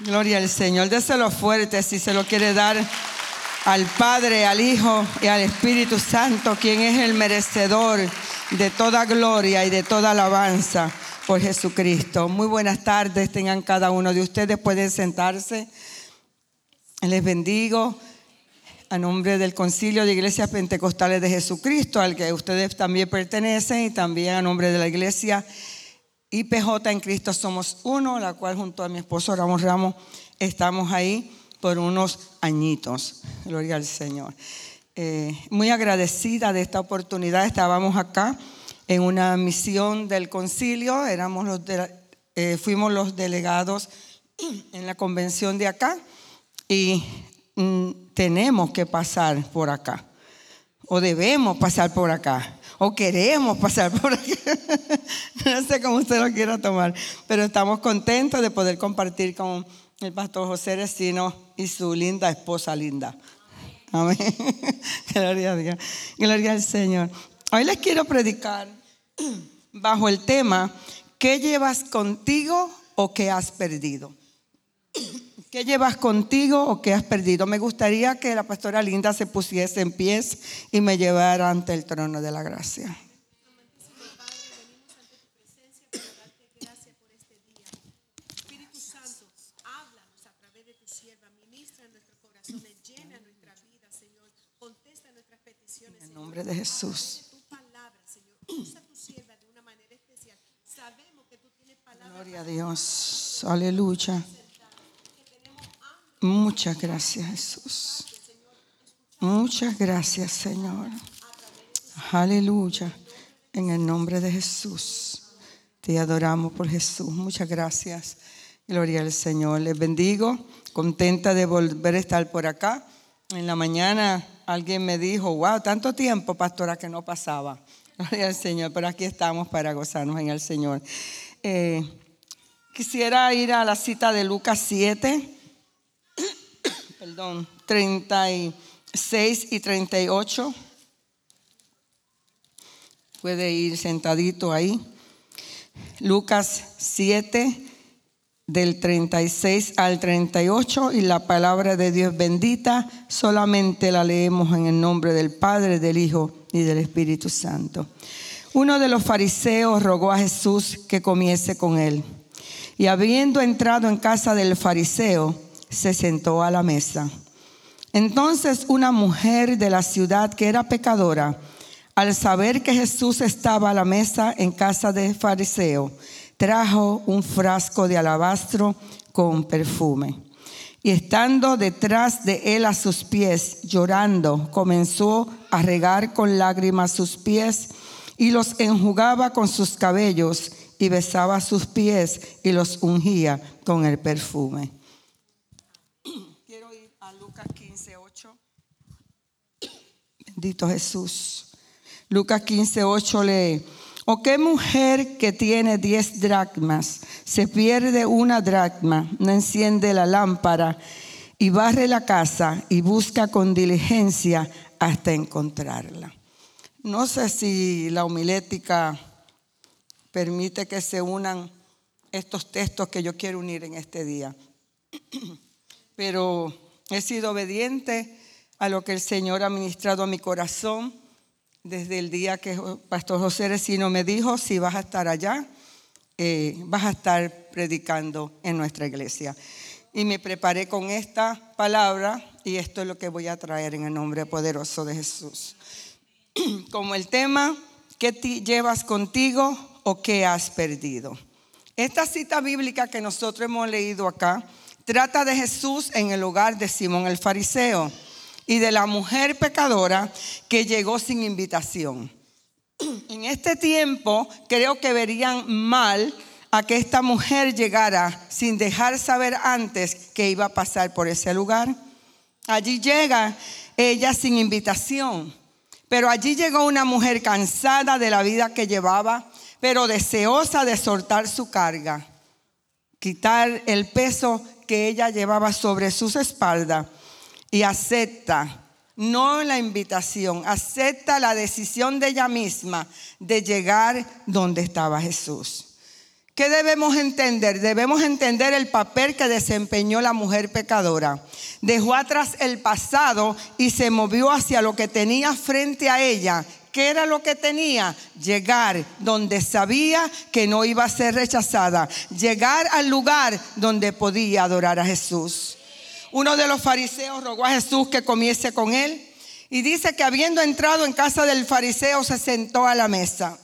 Gloria al Señor. Déselo fuerte si se lo quiere dar al Padre, al Hijo y al Espíritu Santo, quien es el merecedor de toda gloria y de toda alabanza por Jesucristo. Muy buenas tardes tengan cada uno de ustedes. Pueden sentarse. Les bendigo a nombre del Concilio de Iglesias Pentecostales de Jesucristo, al que ustedes también pertenecen, y también a nombre de la Iglesia IPJ en Cristo Somos Uno, la cual junto a mi esposo Ramos Ramos estamos ahí por unos añitos. Gloria al Señor. Eh, muy agradecida de esta oportunidad. Estábamos acá en una misión del concilio, éramos los eh, fuimos los delegados en la convención de acá y mm, tenemos que pasar por acá, o debemos pasar por acá, o queremos pasar por acá. no sé cómo usted lo quiera tomar, pero estamos contentos de poder compartir con el pastor José Recino y su linda esposa linda. Amén. Gloria a Dios. Gloria al Señor. Hoy les quiero predicar bajo el tema, ¿qué llevas contigo o qué has perdido? ¿Qué llevas contigo o qué has perdido? Me gustaría que la pastora Linda se pusiese en pies y me llevara ante el trono de la gracia. Nombre de Jesús. Gloria a Dios. Aleluya. Muchas gracias, Jesús. Muchas gracias, Señor. Aleluya. En el nombre de Jesús. Te adoramos por Jesús. Muchas gracias. Gloria al Señor. Les bendigo. Contenta de volver a estar por acá. En la mañana alguien me dijo, wow, tanto tiempo, pastora, que no pasaba. Gloria al Señor. Pero aquí estamos para gozarnos en el Señor. Eh, quisiera ir a la cita de Lucas 7 perdón, 36 y 38. Puede ir sentadito ahí. Lucas 7, del 36 al 38, y la palabra de Dios bendita solamente la leemos en el nombre del Padre, del Hijo y del Espíritu Santo. Uno de los fariseos rogó a Jesús que comiese con él. Y habiendo entrado en casa del fariseo, se sentó a la mesa. Entonces una mujer de la ciudad que era pecadora, al saber que Jesús estaba a la mesa en casa de fariseo, trajo un frasco de alabastro con perfume. Y estando detrás de él a sus pies, llorando, comenzó a regar con lágrimas sus pies y los enjugaba con sus cabellos y besaba sus pies y los ungía con el perfume. Bendito Jesús. Lucas 15, 8 lee. ¿O qué mujer que tiene diez dracmas se pierde una dracma, no enciende la lámpara y barre la casa y busca con diligencia hasta encontrarla? No sé si la homilética permite que se unan estos textos que yo quiero unir en este día, pero he sido obediente a lo que el Señor ha ministrado a mi corazón desde el día que Pastor José Recino me dijo, si vas a estar allá, eh, vas a estar predicando en nuestra iglesia. Y me preparé con esta palabra y esto es lo que voy a traer en el nombre poderoso de Jesús. Como el tema, ¿qué llevas contigo o qué has perdido? Esta cita bíblica que nosotros hemos leído acá trata de Jesús en el hogar de Simón el fariseo y de la mujer pecadora que llegó sin invitación. En este tiempo creo que verían mal a que esta mujer llegara sin dejar saber antes que iba a pasar por ese lugar. Allí llega ella sin invitación, pero allí llegó una mujer cansada de la vida que llevaba, pero deseosa de soltar su carga, quitar el peso que ella llevaba sobre sus espaldas y acepta, no la invitación, acepta la decisión de ella misma de llegar donde estaba Jesús. ¿Qué debemos entender? Debemos entender el papel que desempeñó la mujer pecadora. Dejó atrás el pasado y se movió hacia lo que tenía frente a ella. ¿Qué era lo que tenía? Llegar donde sabía que no iba a ser rechazada. Llegar al lugar donde podía adorar a Jesús. Uno de los fariseos rogó a Jesús que comiese con él y dice que habiendo entrado en casa del fariseo se sentó a la mesa.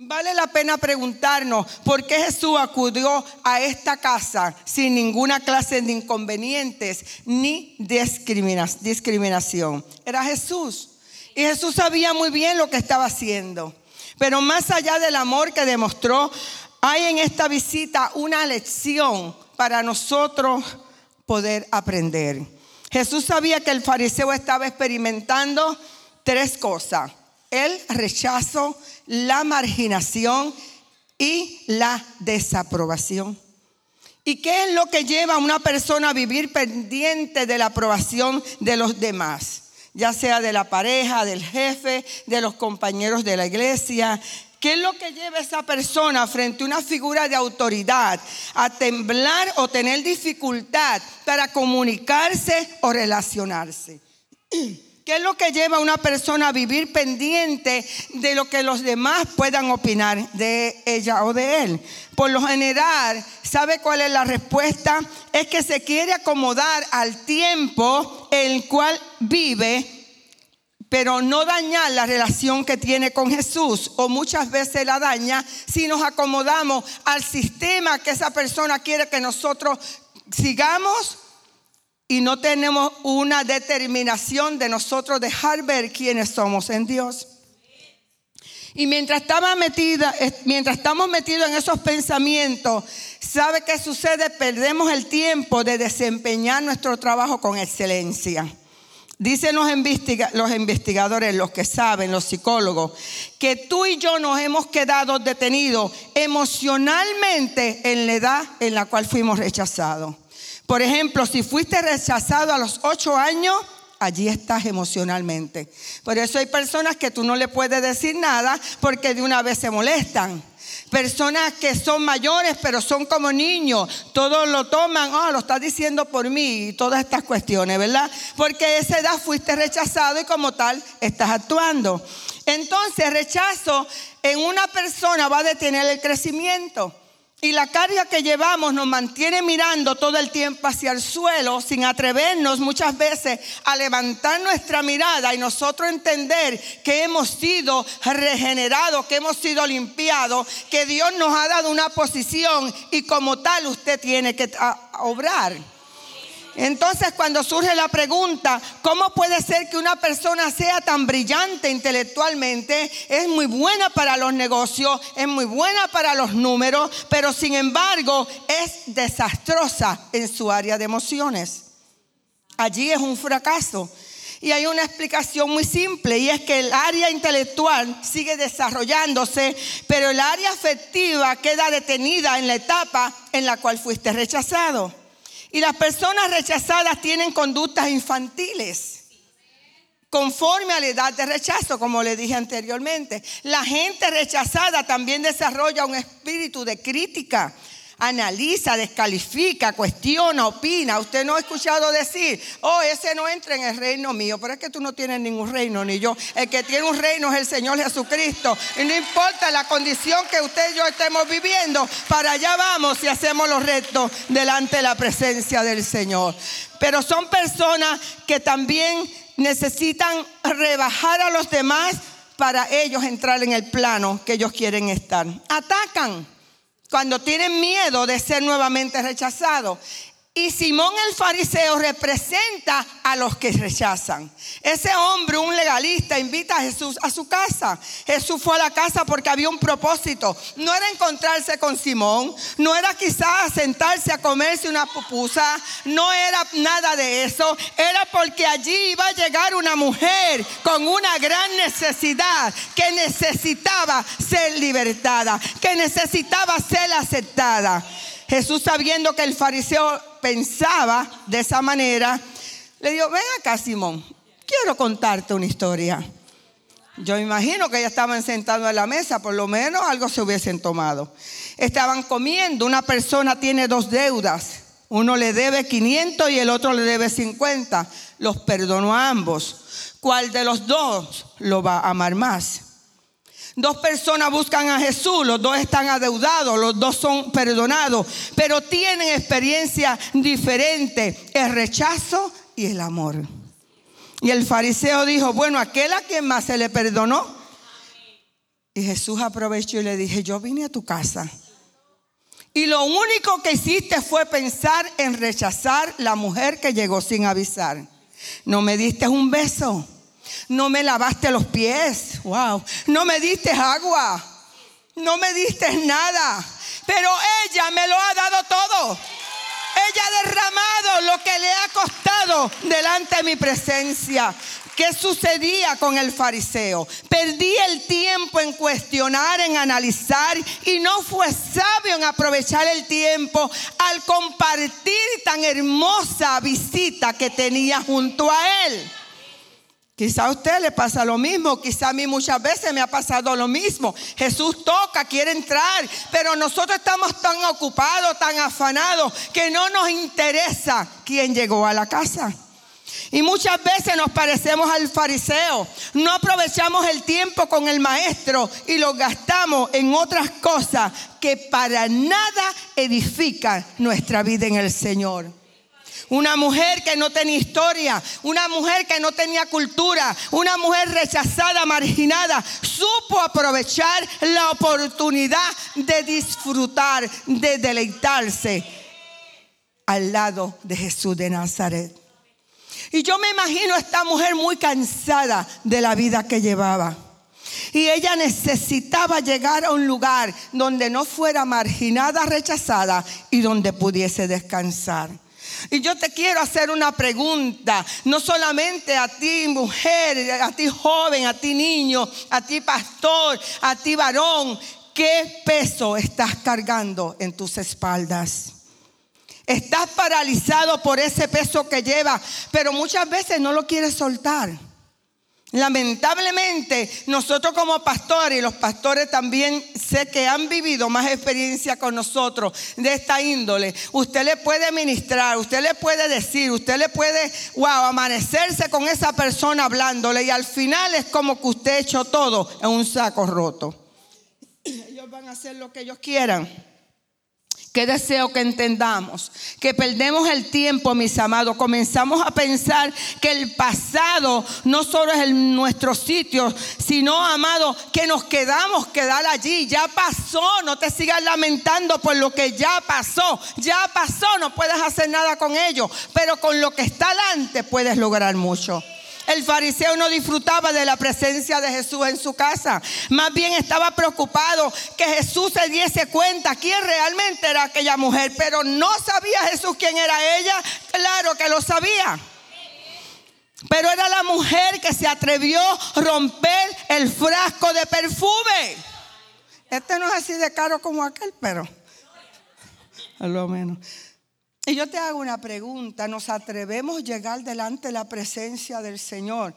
Vale la pena preguntarnos por qué Jesús acudió a esta casa sin ninguna clase de inconvenientes ni discriminación. Era Jesús. Y Jesús sabía muy bien lo que estaba haciendo. Pero más allá del amor que demostró, hay en esta visita una lección para nosotros poder aprender. Jesús sabía que el fariseo estaba experimentando tres cosas. El rechazo, la marginación y la desaprobación. ¿Y qué es lo que lleva a una persona a vivir pendiente de la aprobación de los demás? Ya sea de la pareja, del jefe, de los compañeros de la iglesia. ¿Qué es lo que lleva a esa persona frente a una figura de autoridad a temblar o tener dificultad para comunicarse o relacionarse? ¿Qué es lo que lleva a una persona a vivir pendiente de lo que los demás puedan opinar de ella o de él? Por lo general, ¿sabe cuál es la respuesta? Es que se quiere acomodar al tiempo en el cual vive, pero no dañar la relación que tiene con Jesús, o muchas veces la daña si nos acomodamos al sistema que esa persona quiere que nosotros sigamos y no tenemos una determinación de nosotros dejar ver quiénes somos en Dios. Y mientras, metida, mientras estamos metidos en esos pensamientos, ¿sabe qué sucede? Perdemos el tiempo de desempeñar nuestro trabajo con excelencia. Dicen los, los investigadores, los que saben, los psicólogos, que tú y yo nos hemos quedado detenidos emocionalmente en la edad en la cual fuimos rechazados. Por ejemplo, si fuiste rechazado a los ocho años, allí estás emocionalmente. Por eso hay personas que tú no le puedes decir nada porque de una vez se molestan. Personas que son mayores pero son como niños, todos lo toman, ah, lo está diciendo por mí y todas estas cuestiones, ¿verdad? Porque a esa edad fuiste rechazado y como tal estás actuando. Entonces, rechazo en una persona va a detener el crecimiento. Y la carga que llevamos nos mantiene mirando todo el tiempo hacia el suelo sin atrevernos muchas veces a levantar nuestra mirada y nosotros entender que hemos sido regenerados, que hemos sido limpiados, que Dios nos ha dado una posición y como tal usted tiene que obrar. Entonces cuando surge la pregunta, ¿cómo puede ser que una persona sea tan brillante intelectualmente? Es muy buena para los negocios, es muy buena para los números, pero sin embargo es desastrosa en su área de emociones. Allí es un fracaso. Y hay una explicación muy simple y es que el área intelectual sigue desarrollándose, pero el área afectiva queda detenida en la etapa en la cual fuiste rechazado. Y las personas rechazadas tienen conductas infantiles. Conforme a la edad de rechazo, como le dije anteriormente. La gente rechazada también desarrolla un espíritu de crítica analiza, descalifica, cuestiona, opina. Usted no ha escuchado decir, oh, ese no entra en el reino mío, pero es que tú no tienes ningún reino, ni yo. El que tiene un reino es el Señor Jesucristo. Y no importa la condición que usted y yo estemos viviendo, para allá vamos y hacemos los retos delante de la presencia del Señor. Pero son personas que también necesitan rebajar a los demás para ellos entrar en el plano que ellos quieren estar. Atacan cuando tienen miedo de ser nuevamente rechazados. Y Simón el fariseo representa a los que rechazan. Ese hombre, un legalista, invita a Jesús a su casa. Jesús fue a la casa porque había un propósito. No era encontrarse con Simón, no era quizás sentarse a comerse una pupusa, no era nada de eso. Era porque allí iba a llegar una mujer con una gran necesidad que necesitaba ser libertada, que necesitaba ser aceptada. Jesús sabiendo que el fariseo pensaba de esa manera, le dijo, ven acá Simón, quiero contarte una historia. Yo imagino que ya estaban sentados en la mesa, por lo menos algo se hubiesen tomado. Estaban comiendo, una persona tiene dos deudas. Uno le debe 500 y el otro le debe 50. Los perdonó a ambos. ¿Cuál de los dos lo va a amar más? Dos personas buscan a Jesús, los dos están adeudados, los dos son perdonados, pero tienen experiencia diferente, el rechazo y el amor. Y el fariseo dijo, bueno, aquel a quien más se le perdonó. Y Jesús aprovechó y le dije, yo vine a tu casa. Y lo único que hiciste fue pensar en rechazar la mujer que llegó sin avisar. No me diste un beso no me lavaste los pies. Wow. No me diste agua. No me diste nada. Pero ella me lo ha dado todo. Ella ha derramado lo que le ha costado delante de mi presencia. ¿Qué sucedía con el fariseo? Perdí el tiempo en cuestionar, en analizar y no fue sabio en aprovechar el tiempo al compartir tan hermosa visita que tenía junto a él. Quizá a usted le pasa lo mismo, quizá a mí muchas veces me ha pasado lo mismo. Jesús toca, quiere entrar, pero nosotros estamos tan ocupados, tan afanados, que no nos interesa quién llegó a la casa. Y muchas veces nos parecemos al fariseo. No aprovechamos el tiempo con el maestro y lo gastamos en otras cosas que para nada edifican nuestra vida en el Señor. Una mujer que no tenía historia, una mujer que no tenía cultura, una mujer rechazada, marginada, supo aprovechar la oportunidad de disfrutar, de deleitarse al lado de Jesús de Nazaret. Y yo me imagino a esta mujer muy cansada de la vida que llevaba. Y ella necesitaba llegar a un lugar donde no fuera marginada, rechazada y donde pudiese descansar. Y yo te quiero hacer una pregunta, no solamente a ti mujer, a ti joven, a ti niño, a ti pastor, a ti varón, ¿qué peso estás cargando en tus espaldas? Estás paralizado por ese peso que lleva, pero muchas veces no lo quieres soltar. Lamentablemente, nosotros como pastores, y los pastores también sé que han vivido más experiencia con nosotros de esta índole, usted le puede ministrar, usted le puede decir, usted le puede, wow, amanecerse con esa persona hablándole y al final es como que usted echó todo en un saco roto. Ellos van a hacer lo que ellos quieran. Que deseo que entendamos, que perdemos el tiempo, mis amados. Comenzamos a pensar que el pasado no solo es nuestro sitio, sino, amado, que nos quedamos quedar allí. Ya pasó, no te sigas lamentando por lo que ya pasó. Ya pasó, no puedes hacer nada con ello, pero con lo que está delante puedes lograr mucho. El fariseo no disfrutaba de la presencia de Jesús en su casa. Más bien estaba preocupado que Jesús se diese cuenta quién realmente era aquella mujer. Pero no sabía Jesús quién era ella. Claro que lo sabía. Pero era la mujer que se atrevió a romper el frasco de perfume. Este no es así de caro como aquel, pero a lo menos. Y yo te hago una pregunta, ¿nos atrevemos a llegar delante de la presencia del Señor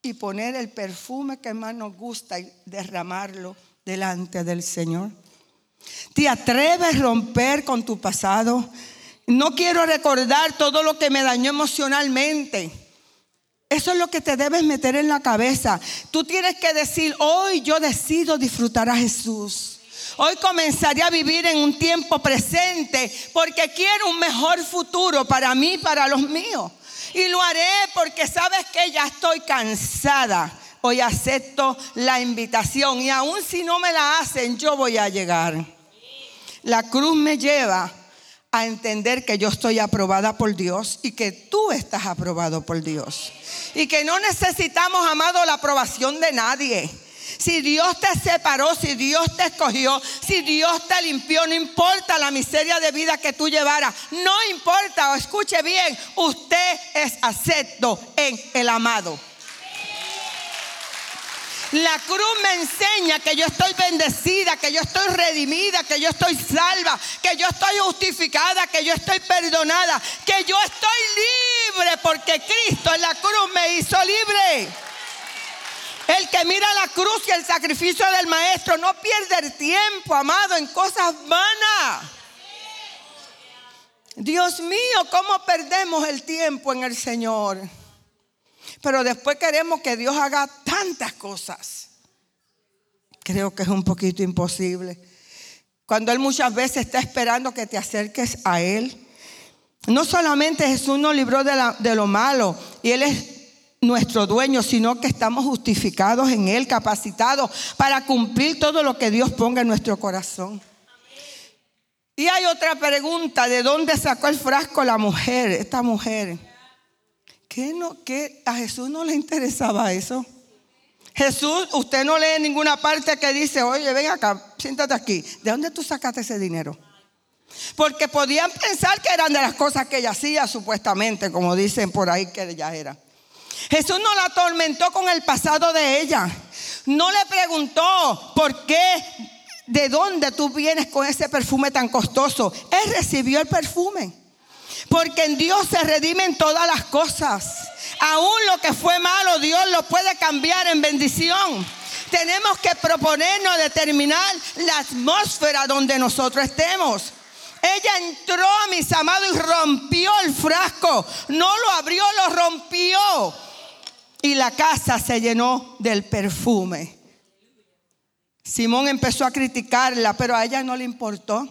y poner el perfume que más nos gusta y derramarlo delante del Señor? ¿Te atreves a romper con tu pasado? No quiero recordar todo lo que me dañó emocionalmente. Eso es lo que te debes meter en la cabeza. Tú tienes que decir, hoy yo decido disfrutar a Jesús. Hoy comenzaré a vivir en un tiempo presente porque quiero un mejor futuro para mí, para los míos. Y lo haré porque sabes que ya estoy cansada. Hoy acepto la invitación y aun si no me la hacen, yo voy a llegar. La cruz me lleva a entender que yo estoy aprobada por Dios y que tú estás aprobado por Dios. Y que no necesitamos, amado, la aprobación de nadie. Si Dios te separó, si Dios te escogió, si Dios te limpió, no importa la miseria de vida que tú llevaras, no importa, escuche bien, usted es acepto en el amado. La cruz me enseña que yo estoy bendecida, que yo estoy redimida, que yo estoy salva, que yo estoy justificada, que yo estoy perdonada, que yo estoy libre porque Cristo en la cruz me hizo libre. El que mira la cruz y el sacrificio del maestro no pierde el tiempo, amado, en cosas vanas. Dios mío, ¿cómo perdemos el tiempo en el Señor? Pero después queremos que Dios haga tantas cosas. Creo que es un poquito imposible. Cuando Él muchas veces está esperando que te acerques a Él. No solamente Jesús nos libró de, de lo malo y Él es nuestro dueño, sino que estamos justificados en Él, capacitados para cumplir todo lo que Dios ponga en nuestro corazón. Y hay otra pregunta, ¿de dónde sacó el frasco la mujer, esta mujer? ¿Qué no, qué, a Jesús no le interesaba eso? Jesús, usted no lee en ninguna parte que dice, oye, ven acá, siéntate aquí. ¿De dónde tú sacaste ese dinero? Porque podían pensar que eran de las cosas que ella hacía, supuestamente, como dicen por ahí que ella era. Jesús no la atormentó con el pasado de ella. No le preguntó por qué ¿de dónde tú vienes con ese perfume tan costoso? Él recibió el perfume. Porque en Dios se redimen todas las cosas. Aún lo que fue malo, Dios lo puede cambiar en bendición. Tenemos que proponernos determinar la atmósfera donde nosotros estemos. Ella entró, mis amados, y rompió el frasco. No lo abrió, lo rompió. Y la casa se llenó del perfume. Simón empezó a criticarla, pero a ella no le importó.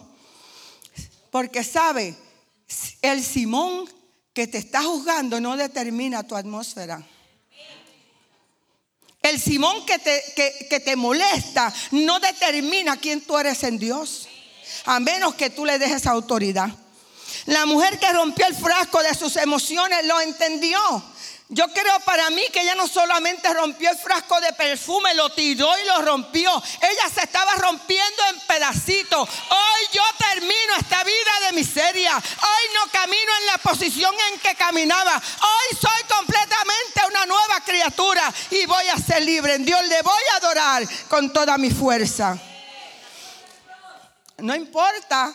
Porque sabe, el Simón que te está juzgando no determina tu atmósfera. El Simón que te, que, te molesta no determina quién tú eres en Dios. A menos que tú le dejes autoridad. La mujer que rompió el frasco de sus emociones lo entendió. Yo creo para mí que ella no solamente rompió el frasco de perfume, lo tiró y lo rompió. Ella se estaba rompiendo en pedacitos. Hoy yo termino esta vida de miseria. Hoy no camino en la posición en que caminaba. Hoy soy completamente una nueva criatura y voy a ser libre. En Dios le voy a adorar con toda mi fuerza. No importa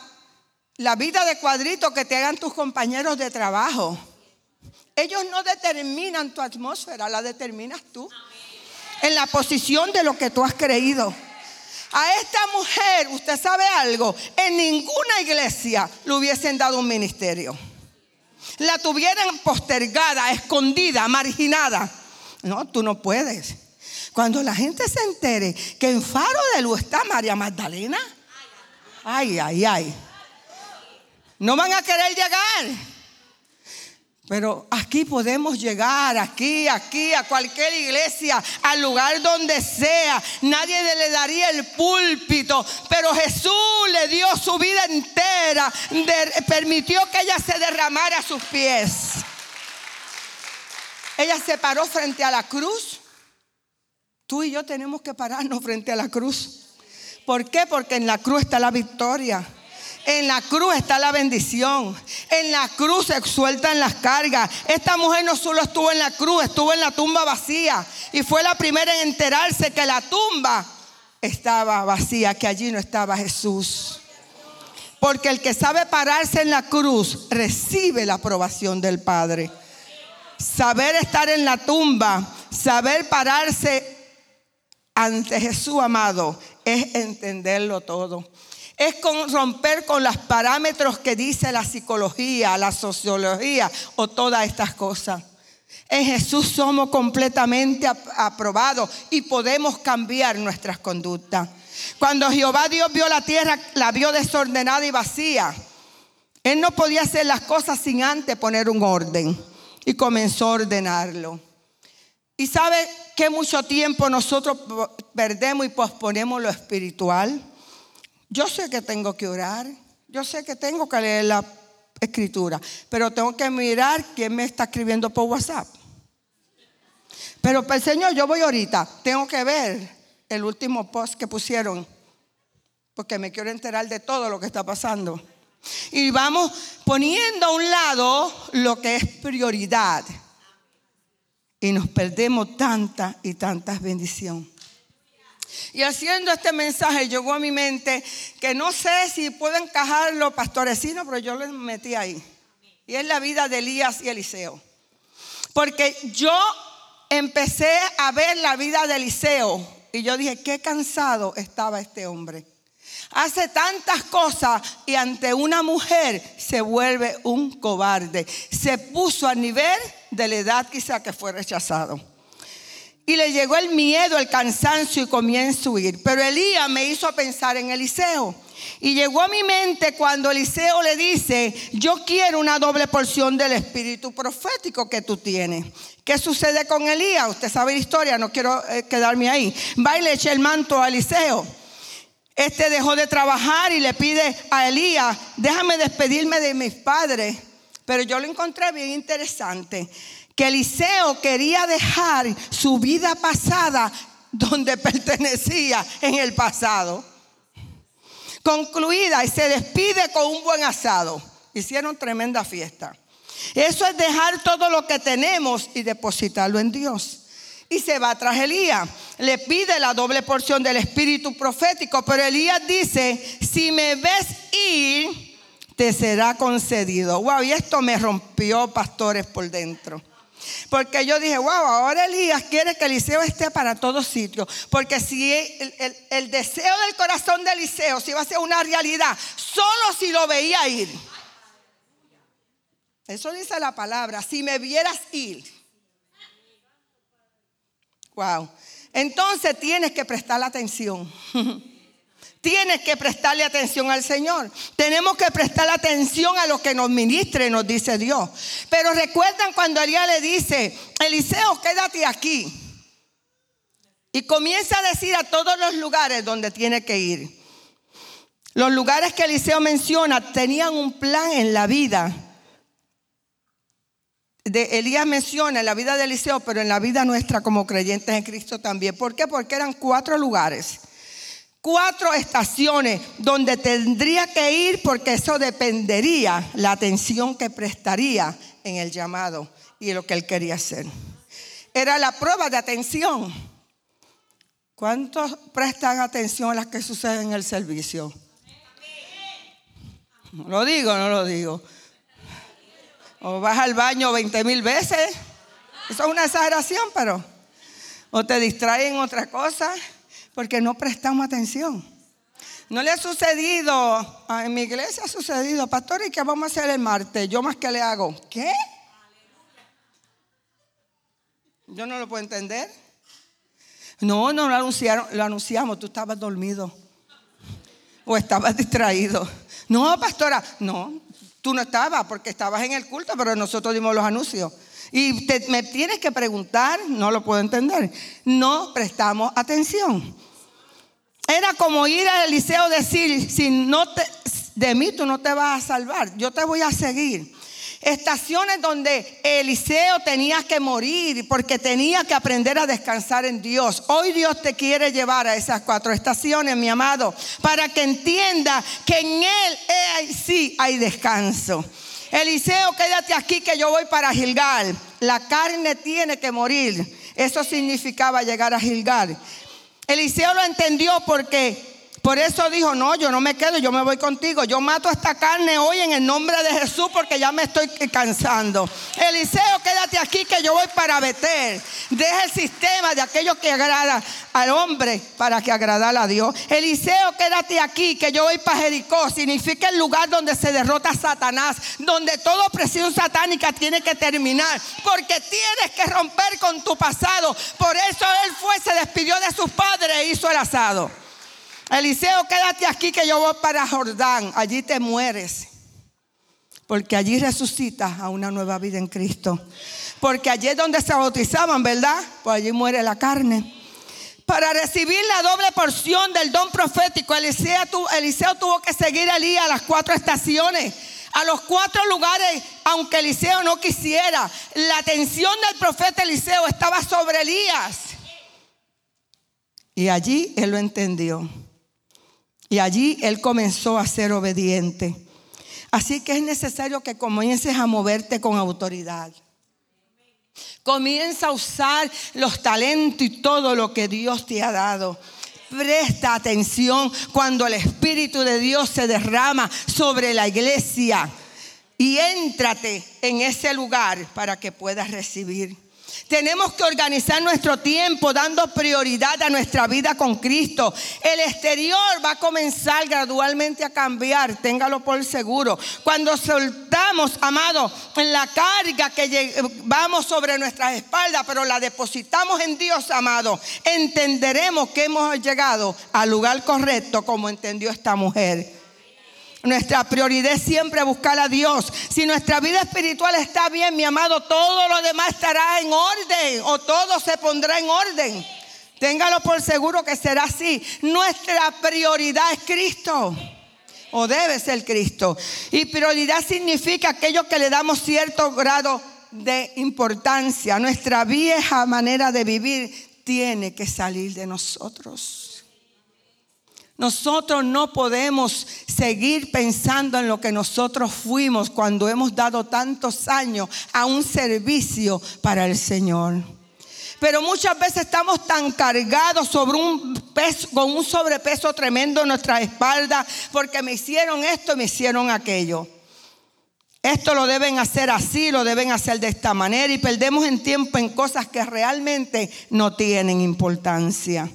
la vida de cuadrito que te hagan tus compañeros de trabajo. Ellos no determinan tu atmósfera, la determinas tú. En la posición de lo que tú has creído. A esta mujer, usted sabe algo, en ninguna iglesia le hubiesen dado un ministerio. La tuvieran postergada, escondida, marginada. No, tú no puedes. Cuando la gente se entere que en Faro de Luz está María Magdalena, ay, ay, ay. No van a querer llegar. Pero aquí podemos llegar, aquí, aquí, a cualquier iglesia, al lugar donde sea. Nadie le daría el púlpito, pero Jesús le dio su vida entera, permitió que ella se derramara a sus pies. Ella se paró frente a la cruz. Tú y yo tenemos que pararnos frente a la cruz. ¿Por qué? Porque en la cruz está la victoria. En la cruz está la bendición. En la cruz se sueltan las cargas. Esta mujer no solo estuvo en la cruz, estuvo en la tumba vacía. Y fue la primera en enterarse que la tumba estaba vacía, que allí no estaba Jesús. Porque el que sabe pararse en la cruz recibe la aprobación del Padre. Saber estar en la tumba, saber pararse ante Jesús amado, es entenderlo todo es con romper con los parámetros que dice la psicología, la sociología o todas estas cosas. En Jesús somos completamente aprobados y podemos cambiar nuestras conductas. Cuando Jehová Dios vio la tierra, la vio desordenada y vacía. Él no podía hacer las cosas sin antes poner un orden y comenzó a ordenarlo. Y sabe que mucho tiempo nosotros perdemos y posponemos lo espiritual. Yo sé que tengo que orar, yo sé que tengo que leer la escritura, pero tengo que mirar quién me está escribiendo por WhatsApp. Pero el Señor, yo voy ahorita, tengo que ver el último post que pusieron, porque me quiero enterar de todo lo que está pasando. Y vamos poniendo a un lado lo que es prioridad. Y nos perdemos tantas y tantas bendiciones. Y haciendo este mensaje llegó a mi mente que no sé si puedo encajarlo pastorecino, pero yo lo metí ahí. Y es la vida de Elías y Eliseo. Porque yo empecé a ver la vida de Eliseo y yo dije, qué cansado estaba este hombre. Hace tantas cosas y ante una mujer se vuelve un cobarde. Se puso a nivel de la edad quizá que fue rechazado. Y le llegó el miedo, el cansancio y comienza a huir. Pero Elías me hizo pensar en Eliseo. Y llegó a mi mente cuando Eliseo le dice, yo quiero una doble porción del espíritu profético que tú tienes. ¿Qué sucede con Elías? Usted sabe la historia, no quiero eh, quedarme ahí. Va y le echa el manto a Eliseo. Este dejó de trabajar y le pide a Elías, déjame despedirme de mis padres. Pero yo lo encontré bien interesante que Eliseo quería dejar su vida pasada donde pertenecía en el pasado. Concluida y se despide con un buen asado. Hicieron tremenda fiesta. Eso es dejar todo lo que tenemos y depositarlo en Dios. Y se va tras Elías. Le pide la doble porción del espíritu profético. Pero Elías dice, si me ves ir, te será concedido. Wow, y esto me rompió pastores por dentro. Porque yo dije, wow, ahora Elías quiere que Eliseo esté para todos sitios. Porque si el, deseo del corazón de Eliseo si iba a ser una realidad, solo si lo veía ir. Eso dice la palabra, si me vieras ir. Wow. Entonces tienes que prestar atención. Tienes que prestarle atención al Señor. Tenemos que prestar atención a lo que nos ministre, nos dice Dios. Pero recuerdan cuando Elías le dice, Eliseo, quédate aquí. Y comienza a decir a todos los lugares donde tiene que ir. Los lugares que Eliseo menciona tenían un plan en la vida. De Elías menciona en la vida de Eliseo, pero en la vida nuestra como creyentes en Cristo también. ¿Por qué? Porque eran cuatro lugares cuatro estaciones donde tendría que ir porque eso dependería la atención que prestaría en el llamado y lo que él quería hacer. Era la prueba de atención. ¿Cuántos prestan atención a las que suceden en el servicio? No lo digo, no lo digo. O vas al baño 20 mil veces. Eso es una exageración, pero. O te distraen en otra cosa porque no prestamos atención. No le ha sucedido, en mi iglesia ha sucedido, pastor, ¿y qué vamos a hacer el martes? Yo más que le hago, ¿qué? Yo no lo puedo entender. No, no lo anunciaron, lo anunciamos, tú estabas dormido o estabas distraído. No, pastora, no, tú no estabas porque estabas en el culto, pero nosotros dimos los anuncios. Y me tienes que preguntar, no lo puedo entender. No prestamos atención. Era como ir al Eliseo decir, si no te, de mí tú no te vas a salvar, yo te voy a seguir. Estaciones donde Eliseo tenía que morir porque tenía que aprender a descansar en Dios. Hoy Dios te quiere llevar a esas cuatro estaciones, mi amado, para que entienda que en Él eh, sí hay descanso. Eliseo, quédate aquí que yo voy para Gilgal. La carne tiene que morir. Eso significaba llegar a Gilgal. Eliseo lo entendió porque por eso dijo, no, yo no me quedo, yo me voy contigo. Yo mato esta carne hoy en el nombre de Jesús porque ya me estoy cansando. Eliseo, quédate aquí que yo voy para Betel. Deja el sistema de aquello que agrada al hombre para que agradara a Dios. Eliseo, quédate aquí que yo voy para Jericó. Significa el lugar donde se derrota Satanás, donde toda opresión satánica tiene que terminar. Porque tienes que romper con tu pasado. Por eso él fue, se despidió de sus padres e hizo el asado. Eliseo, quédate aquí que yo voy para Jordán. Allí te mueres. Porque allí resucitas a una nueva vida en Cristo. Porque allí es donde se bautizaban, ¿verdad? Pues allí muere la carne. Para recibir la doble porción del don profético, Eliseo, tuvo que seguir a Elías a las cuatro estaciones a los cuatro lugares, aunque Eliseo no quisiera. La atención del profeta Eliseo estaba sobre Elías. Y allí él lo entendió. Y allí él comenzó a ser obediente. Así que es necesario que comiences a moverte con autoridad. Comienza a usar los talentos y todo lo que Dios te ha dado. Presta atención cuando el Espíritu de Dios se derrama sobre la iglesia y éntrate en ese lugar para que puedas recibir. Tenemos que organizar nuestro tiempo dando prioridad a nuestra vida con Cristo. El exterior va a comenzar gradualmente a cambiar, téngalo por seguro. Cuando soltamos, amado, la carga que vamos sobre nuestras espaldas, pero la depositamos en Dios, amado, entenderemos que hemos llegado al lugar correcto como entendió esta mujer. Nuestra prioridad es siempre buscar a Dios. Si nuestra vida espiritual está bien, mi amado, todo lo demás estará en orden o todo se pondrá en orden. Téngalo por seguro que será así. Nuestra prioridad es Cristo. O debe ser Cristo. Y prioridad significa aquello que le damos cierto grado de importancia. Nuestra vieja manera de vivir tiene que salir de nosotros. Nosotros no podemos seguir pensando en lo que nosotros fuimos cuando hemos dado tantos años a un servicio para el Señor. Pero muchas veces estamos tan cargados sobre un peso, con un sobrepeso tremendo en nuestra espalda porque me hicieron esto y me hicieron aquello. Esto lo deben hacer así, lo deben hacer de esta manera y perdemos en tiempo en cosas que realmente no tienen importancia.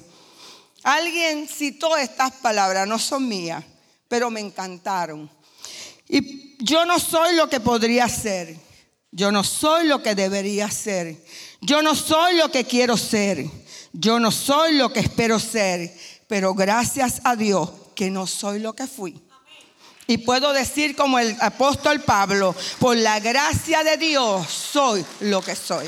Alguien citó estas palabras, no son mías, pero me encantaron. Y yo no soy lo que podría ser. Yo no soy lo que debería ser. Yo no soy lo que quiero ser. Yo no soy lo que espero ser. Pero gracias a Dios que no soy lo que fui. Y puedo decir como el apóstol Pablo, por la gracia de Dios soy lo que soy.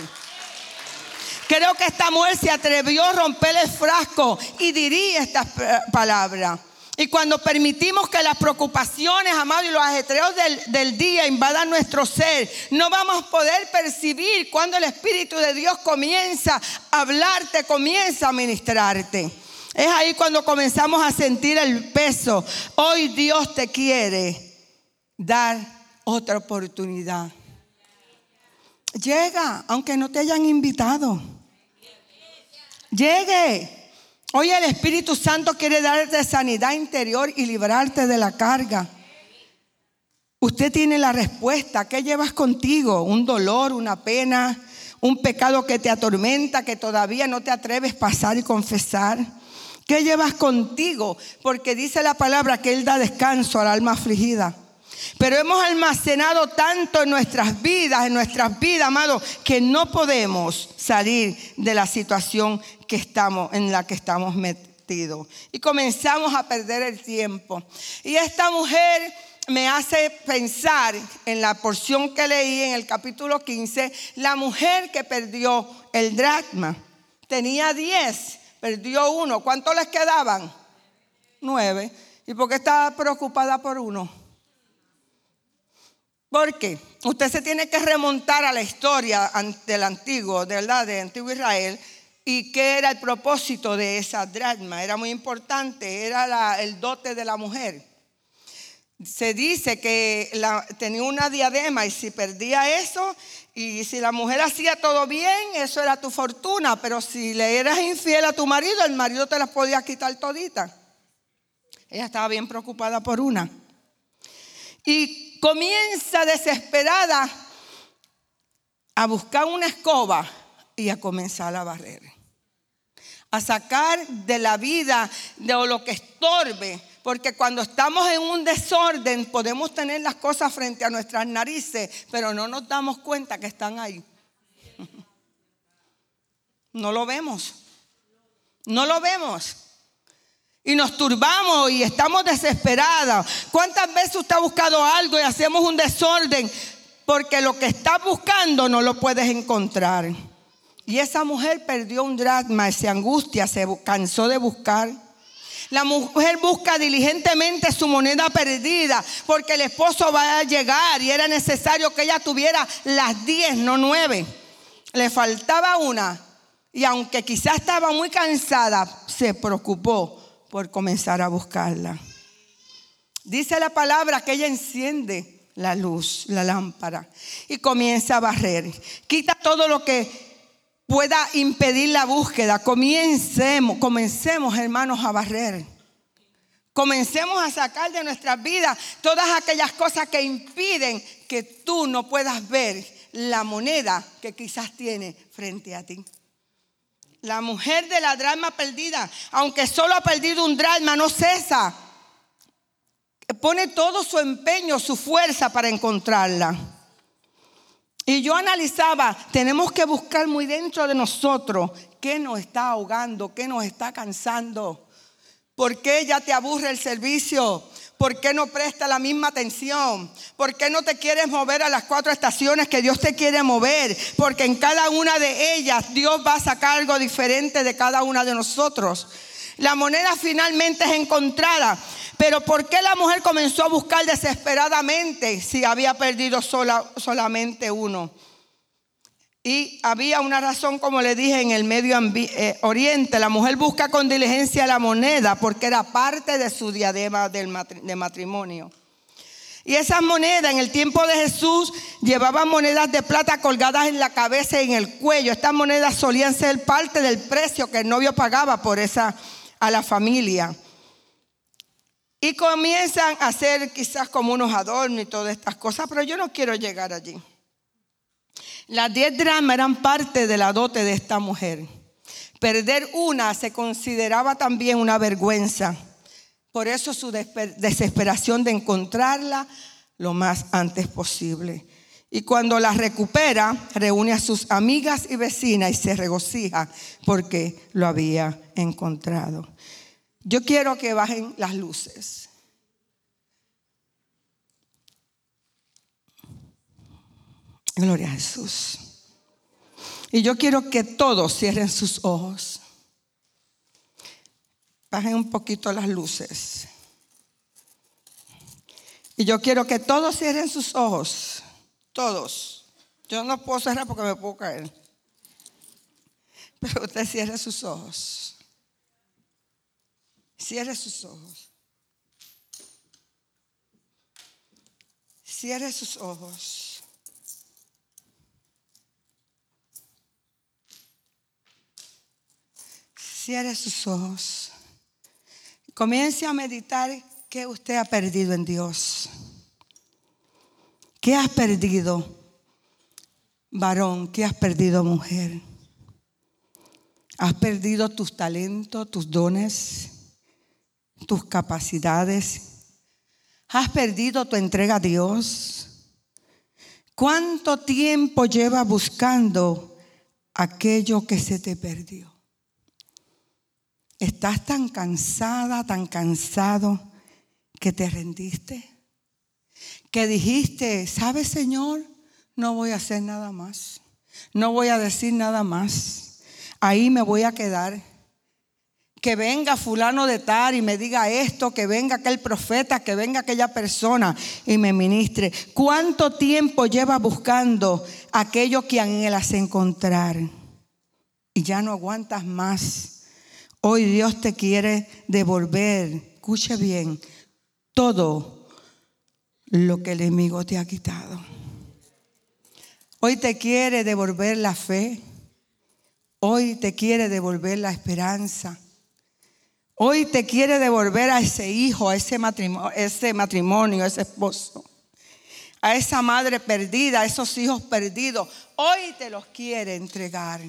Creo que esta mujer se atrevió a romper el frasco y diría estas palabras. Y cuando permitimos que las preocupaciones, amados, y los ajetreos del, del, día invadan nuestro ser, no vamos a poder percibir cuando el Espíritu de Dios comienza a hablarte, comienza a ministrarte. Es ahí cuando comenzamos a sentir el peso. Hoy Dios te quiere dar otra oportunidad. Llega, aunque no te hayan invitado. Llegue. Hoy el Espíritu Santo quiere darte sanidad interior y librarte de la carga. Usted tiene la respuesta. ¿Qué llevas contigo? ¿Un dolor, una pena, un pecado que te atormenta, que todavía no te atreves a pasar y confesar? ¿Qué llevas contigo? Porque dice la palabra que Él da descanso al alma afligida. Pero hemos almacenado tanto en nuestras vidas, en nuestras vidas, amado, que no podemos salir de la situación que estamos, en la que estamos metidos. Y comenzamos a perder el tiempo. Y esta mujer me hace pensar en la porción que leí en el capítulo 15, la mujer que perdió el dracma. Tenía 10, perdió uno. ¿Cuántos les quedaban? Nueve. ¿Y por qué estaba preocupada por uno? Porque usted se tiene que remontar a la historia del antiguo, de verdad, de antiguo Israel, y qué era el propósito de esa dracma. Era muy importante, era el dote de la mujer. Se dice que tenía una diadema y si perdía eso, y si la mujer hacía todo bien, eso era tu fortuna, pero si le eras infiel a tu marido, el marido te las podía quitar todita. Ella estaba bien preocupada por una. Y comienza desesperada a buscar una escoba y a comenzar a barrer. A sacar de la vida de lo que estorbe. Porque cuando estamos en un desorden podemos tener las cosas frente a nuestras narices, pero no nos damos cuenta que están ahí. No lo vemos. No lo vemos y nos turbamos y estamos desesperados. ¿Cuántas veces usted ha buscado algo y hacemos un desorden? Porque lo que está buscando no lo puedes encontrar. Y esa mujer perdió un dragma, se angustia, se cansó de buscar. La mujer busca diligentemente su moneda perdida porque el esposo va a llegar y era necesario que ella tuviera las 10, no nueve. Le faltaba una y aunque quizás estaba muy cansada, se preocupó por comenzar a buscarla. Dice la palabra que ella enciende la luz, la lámpara, y comienza a barrer. Quita todo lo que pueda impedir la búsqueda. Comencemos, comencemos hermanos a barrer. Comencemos a sacar de nuestras vidas todas aquellas cosas que impiden que tú no puedas ver la moneda que quizás tiene frente a ti. La mujer de la drama perdida, aunque solo ha perdido un drama, no cesa. Pone todo su empeño, su fuerza para encontrarla. Y yo analizaba, tenemos que buscar muy dentro de nosotros qué nos está ahogando, qué nos está cansando. ¿Por qué ya te aburre el servicio? ¿Por qué no presta la misma atención? ¿Por qué no te quieres mover a las cuatro estaciones que Dios te quiere mover? Porque en cada una de ellas Dios va a sacar algo diferente de cada una de nosotros. La moneda finalmente es encontrada. Pero ¿por qué la mujer comenzó a buscar desesperadamente si había perdido solamente uno? Y había una razón, como le dije, en el Medio eh, Oriente. La mujer busca con diligencia la moneda porque era parte de su diadema de matrimonio. Y esas monedas en el tiempo de Jesús llevaban monedas de plata colgadas en la cabeza y en el cuello. Estas monedas solían ser parte del precio que el novio pagaba por esa a la familia. Y comienzan a hacer quizás como unos adornos y todas estas cosas, pero yo no quiero llegar allí. Las diez dramas eran parte de la dote de esta mujer. Perder una se consideraba también una vergüenza. Por eso su desesperación de encontrarla lo más antes posible. Y cuando la recupera, reúne a sus amigas y vecinas y se regocija porque lo había encontrado. Yo quiero que bajen las luces. Gloria a Jesús. Y yo quiero que todos cierren sus ojos. Bajen un poquito las luces. Y yo quiero que todos cierren sus ojos. Todos. Yo no puedo cerrar porque me puedo caer. Pero usted cierre sus ojos. Cierre sus ojos. Cierre sus ojos. Cierre sus ojos. Comience a meditar qué usted ha perdido en Dios. ¿Qué has perdido, varón? ¿Qué has perdido, mujer? ¿Has perdido tus talentos, tus dones, tus capacidades? ¿Has perdido tu entrega a Dios? ¿Cuánto tiempo llevas buscando aquello que se te perdió? ¿Estás tan cansada, tan cansado que te rendiste? Que dijiste, ¿sabes Señor? No voy a hacer nada más. No voy a decir nada más. Ahí me voy a quedar. Que venga fulano de tal y me diga esto, que venga aquel profeta, que venga aquella persona y me ministre. ¿Cuánto tiempo lleva buscando aquello que anhelas encontrar? Y ya no aguantas más Hoy Dios te quiere devolver, escuche bien, todo lo que el enemigo te ha quitado. Hoy te quiere devolver la fe. Hoy te quiere devolver la esperanza. Hoy te quiere devolver a ese hijo, a ese matrimonio, ese matrimonio, a ese esposo, a esa madre perdida, a esos hijos perdidos. Hoy te los quiere entregar.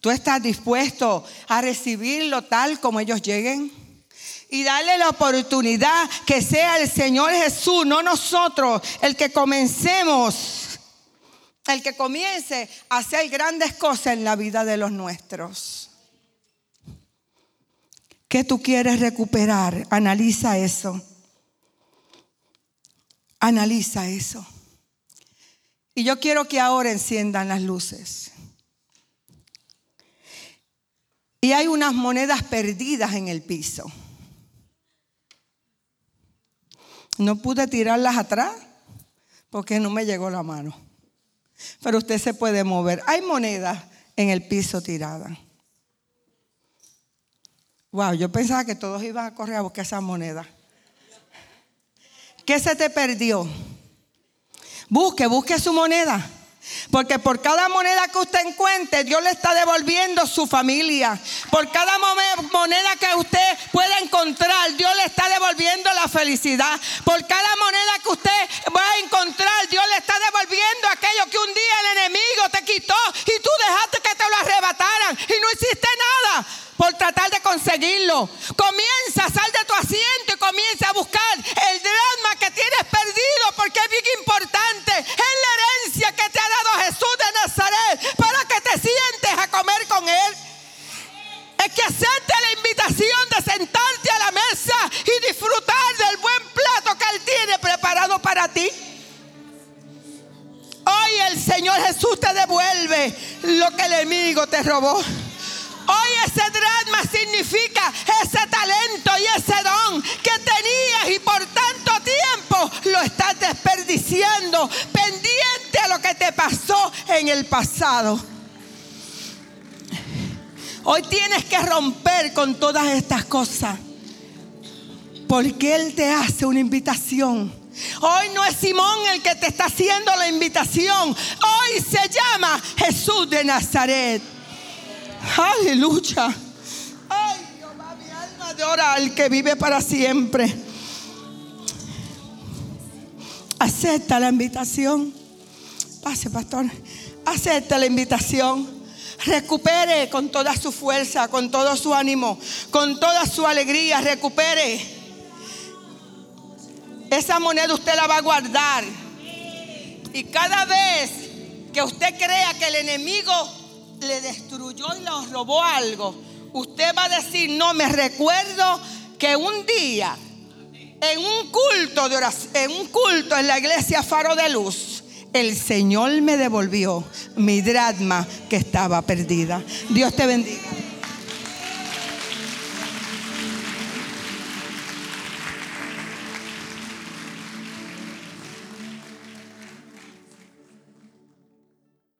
¿Tú estás dispuesto a recibirlo tal como ellos lleguen? Y darle la oportunidad que sea el Señor Jesús, no nosotros, el que comencemos, el que comience a hacer grandes cosas en la vida de los nuestros. ¿Qué tú quieres recuperar? Analiza eso. Analiza eso. Y yo quiero que ahora enciendan las luces. Y hay unas monedas perdidas en el piso. No pude tirarlas atrás porque no me llegó la mano. Pero usted se puede mover. Hay monedas en el piso tiradas. Wow, yo pensaba que todos iban a correr a buscar esas monedas. ¿Qué se te perdió? Busque, busque su moneda. Porque por cada moneda que usted encuentre, Dios le está devolviendo su familia. Por cada moneda que usted pueda encontrar, Dios le está devolviendo la felicidad. Por cada moneda que usted va a encontrar, Dios le está devolviendo quitó y tú dejaste que te lo arrebataran y no hiciste nada por tratar de conseguirlo. Comienza, sal de tu asiento y comienza a buscar el drama que tienes perdido porque es bien importante. Que acepte la invitación de sentarte a la mesa y disfrutar del buen plato que Él tiene preparado para ti. Hoy el Señor Jesús te devuelve lo que el enemigo te robó. Hoy ese drama significa ese talento y ese don que tenías y por tanto tiempo lo estás desperdiciando pendiente a lo que te pasó en el pasado. Hoy tienes que romper con todas estas cosas porque Él te hace una invitación. Hoy no es Simón el que te está haciendo la invitación. Hoy se llama Jesús de Nazaret. Aleluya. Ay, Jehová, mi alma adora al que vive para siempre. Acepta la invitación. Pase, pastor. Acepta la invitación. Recupere con toda su fuerza, con todo su ánimo, con toda su alegría. Recupere. Esa moneda usted la va a guardar. Y cada vez que usted crea que el enemigo le destruyó y le robó algo, usted va a decir, no, me recuerdo que un día en un culto de oración, en un culto en la iglesia Faro de Luz, el Señor me devolvió mi drama que estaba perdida. Dios te bendiga.